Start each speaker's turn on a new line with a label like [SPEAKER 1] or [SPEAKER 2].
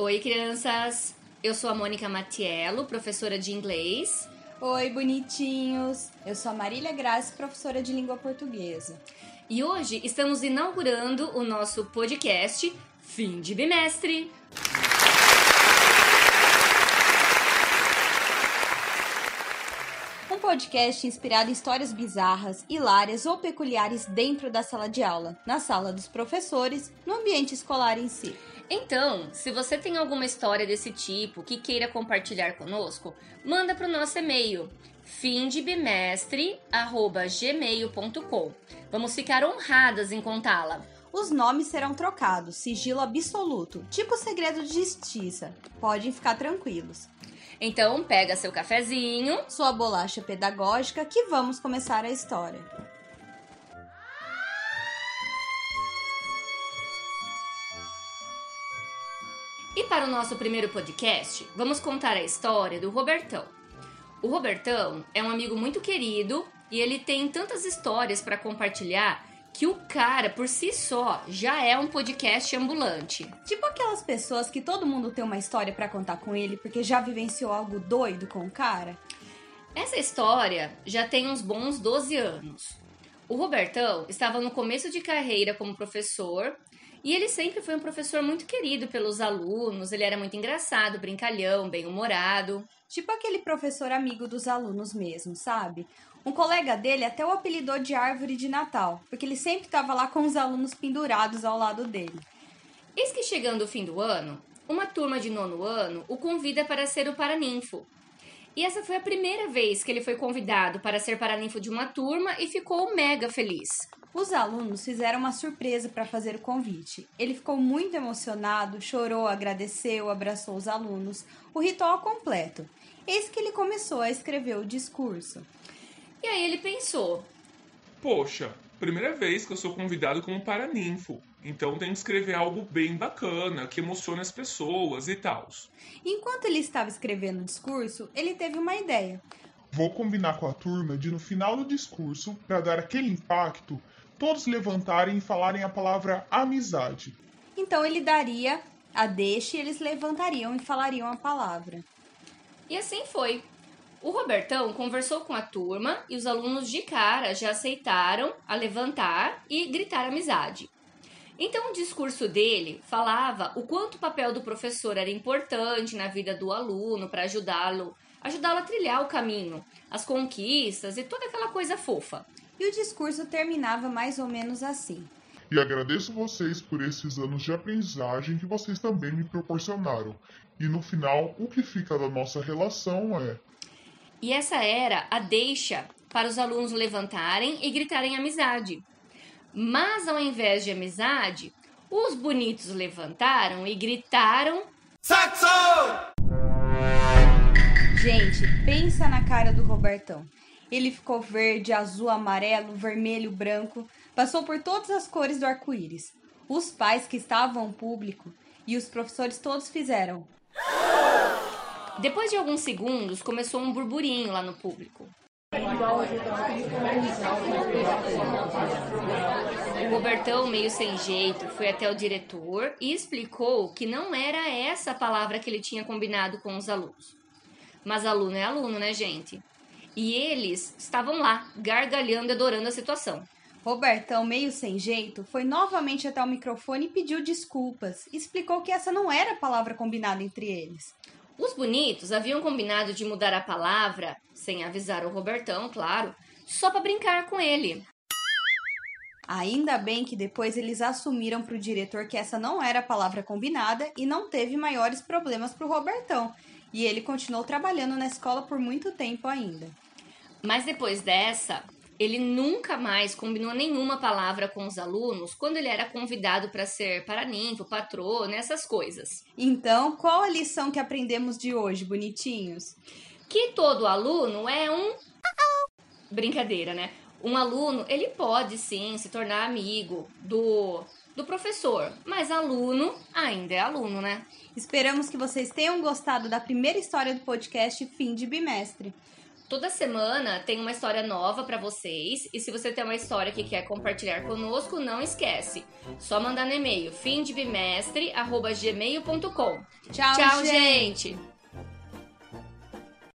[SPEAKER 1] Oi, crianças! Eu sou a Mônica Matiello, professora de inglês.
[SPEAKER 2] Oi, bonitinhos! Eu sou a Marília Graça, professora de língua portuguesa.
[SPEAKER 1] E hoje estamos inaugurando o nosso podcast Fim de Bimestre.
[SPEAKER 2] Um podcast inspirado em histórias bizarras, hilárias ou peculiares dentro da sala de aula, na sala dos professores, no ambiente escolar em si.
[SPEAKER 1] Então, se você tem alguma história desse tipo que queira compartilhar conosco, manda para o nosso e-mail fimdebimestre@gmail.com. Vamos ficar honradas em contá-la.
[SPEAKER 2] Os nomes serão trocados, sigilo absoluto, tipo segredo de justiça. Podem ficar tranquilos.
[SPEAKER 1] Então, pega seu cafezinho,
[SPEAKER 2] Sua bolacha pedagógica que vamos começar a história.
[SPEAKER 1] E para o nosso primeiro podcast, vamos contar a história do Robertão. O Robertão é um amigo muito querido e ele tem tantas histórias para compartilhar que o cara, por si só, já é um podcast ambulante.
[SPEAKER 2] Tipo aquelas pessoas que todo mundo tem uma história pra contar com ele porque já vivenciou algo doido com o cara.
[SPEAKER 1] Essa história já tem uns bons 12 anos. O Robertão estava no começo de carreira como professor e ele sempre foi um professor muito querido pelos alunos. Ele era muito engraçado, brincalhão, bem-humorado.
[SPEAKER 2] Tipo aquele professor amigo dos alunos mesmo, sabe? Um colega dele até o apelidou de árvore de Natal, porque ele sempre estava lá com os alunos pendurados ao lado dele.
[SPEAKER 1] Eis que chegando o fim do ano, uma turma de nono ano o convida para ser o paraninfo. E essa foi a primeira vez que ele foi convidado para ser paraninfo de uma turma e ficou mega feliz.
[SPEAKER 2] Os alunos fizeram uma surpresa para fazer o convite. Ele ficou muito emocionado, chorou, agradeceu, abraçou os alunos, o ritual completo. Eis que ele começou a escrever o discurso.
[SPEAKER 1] E aí ele pensou:
[SPEAKER 3] Poxa, primeira vez que eu sou convidado como paraninfo. Então tem que escrever algo bem bacana, que emocione as pessoas e tal.
[SPEAKER 2] Enquanto ele estava escrevendo o discurso, ele teve uma ideia.
[SPEAKER 4] Vou combinar com a turma de no final do discurso, para dar aquele impacto, todos levantarem e falarem a palavra amizade.
[SPEAKER 2] Então ele daria a deixa e eles levantariam e falariam a palavra.
[SPEAKER 1] E assim foi. O Robertão conversou com a turma e os alunos de cara já aceitaram a levantar e gritar amizade. Então o discurso dele falava o quanto o papel do professor era importante na vida do aluno para ajudá-lo, ajudá-lo a trilhar o caminho, as conquistas e toda aquela coisa fofa.
[SPEAKER 2] E o discurso terminava mais ou menos assim.
[SPEAKER 4] E agradeço vocês por esses anos de aprendizagem que vocês também me proporcionaram. E no final, o que fica da nossa relação é.
[SPEAKER 1] E essa era a deixa para os alunos levantarem e gritarem amizade. Mas ao invés de amizade, os bonitos levantaram e gritaram
[SPEAKER 2] Gente, pensa na cara do Robertão. Ele ficou verde, azul, amarelo, vermelho, branco, passou por todas as cores do arco-íris. Os pais que estavam público e os professores todos fizeram.
[SPEAKER 1] Depois de alguns segundos, começou um burburinho lá no público. O Robertão, meio sem jeito, foi até o diretor e explicou que não era essa a palavra que ele tinha combinado com os alunos. Mas aluno é aluno, né, gente? E eles estavam lá, gargalhando e adorando a situação.
[SPEAKER 2] Robertão, meio sem jeito, foi novamente até o microfone e pediu desculpas. Explicou que essa não era a palavra combinada entre eles.
[SPEAKER 1] Os bonitos haviam combinado de mudar a palavra, sem avisar o Robertão, claro, só para brincar com ele.
[SPEAKER 2] Ainda bem que depois eles assumiram para o diretor que essa não era a palavra combinada e não teve maiores problemas para o Robertão. E ele continuou trabalhando na escola por muito tempo ainda.
[SPEAKER 1] Mas depois dessa, ele nunca mais combinou nenhuma palavra com os alunos quando ele era convidado para ser paraninfo, patrono, essas coisas.
[SPEAKER 2] Então, qual a lição que aprendemos de hoje, bonitinhos?
[SPEAKER 1] Que todo aluno é um brincadeira, né? Um aluno, ele pode sim se tornar amigo do do professor, mas aluno ainda é aluno, né?
[SPEAKER 2] Esperamos que vocês tenham gostado da primeira história do podcast Fim de Bimestre.
[SPEAKER 1] Toda semana tem uma história nova para vocês. E se você tem uma história que quer compartilhar conosco, não esquece. Só mandar no e-mail fimdebimestre@gmail.com.
[SPEAKER 2] Tchau,
[SPEAKER 1] Tchau,
[SPEAKER 2] gente.
[SPEAKER 1] gente.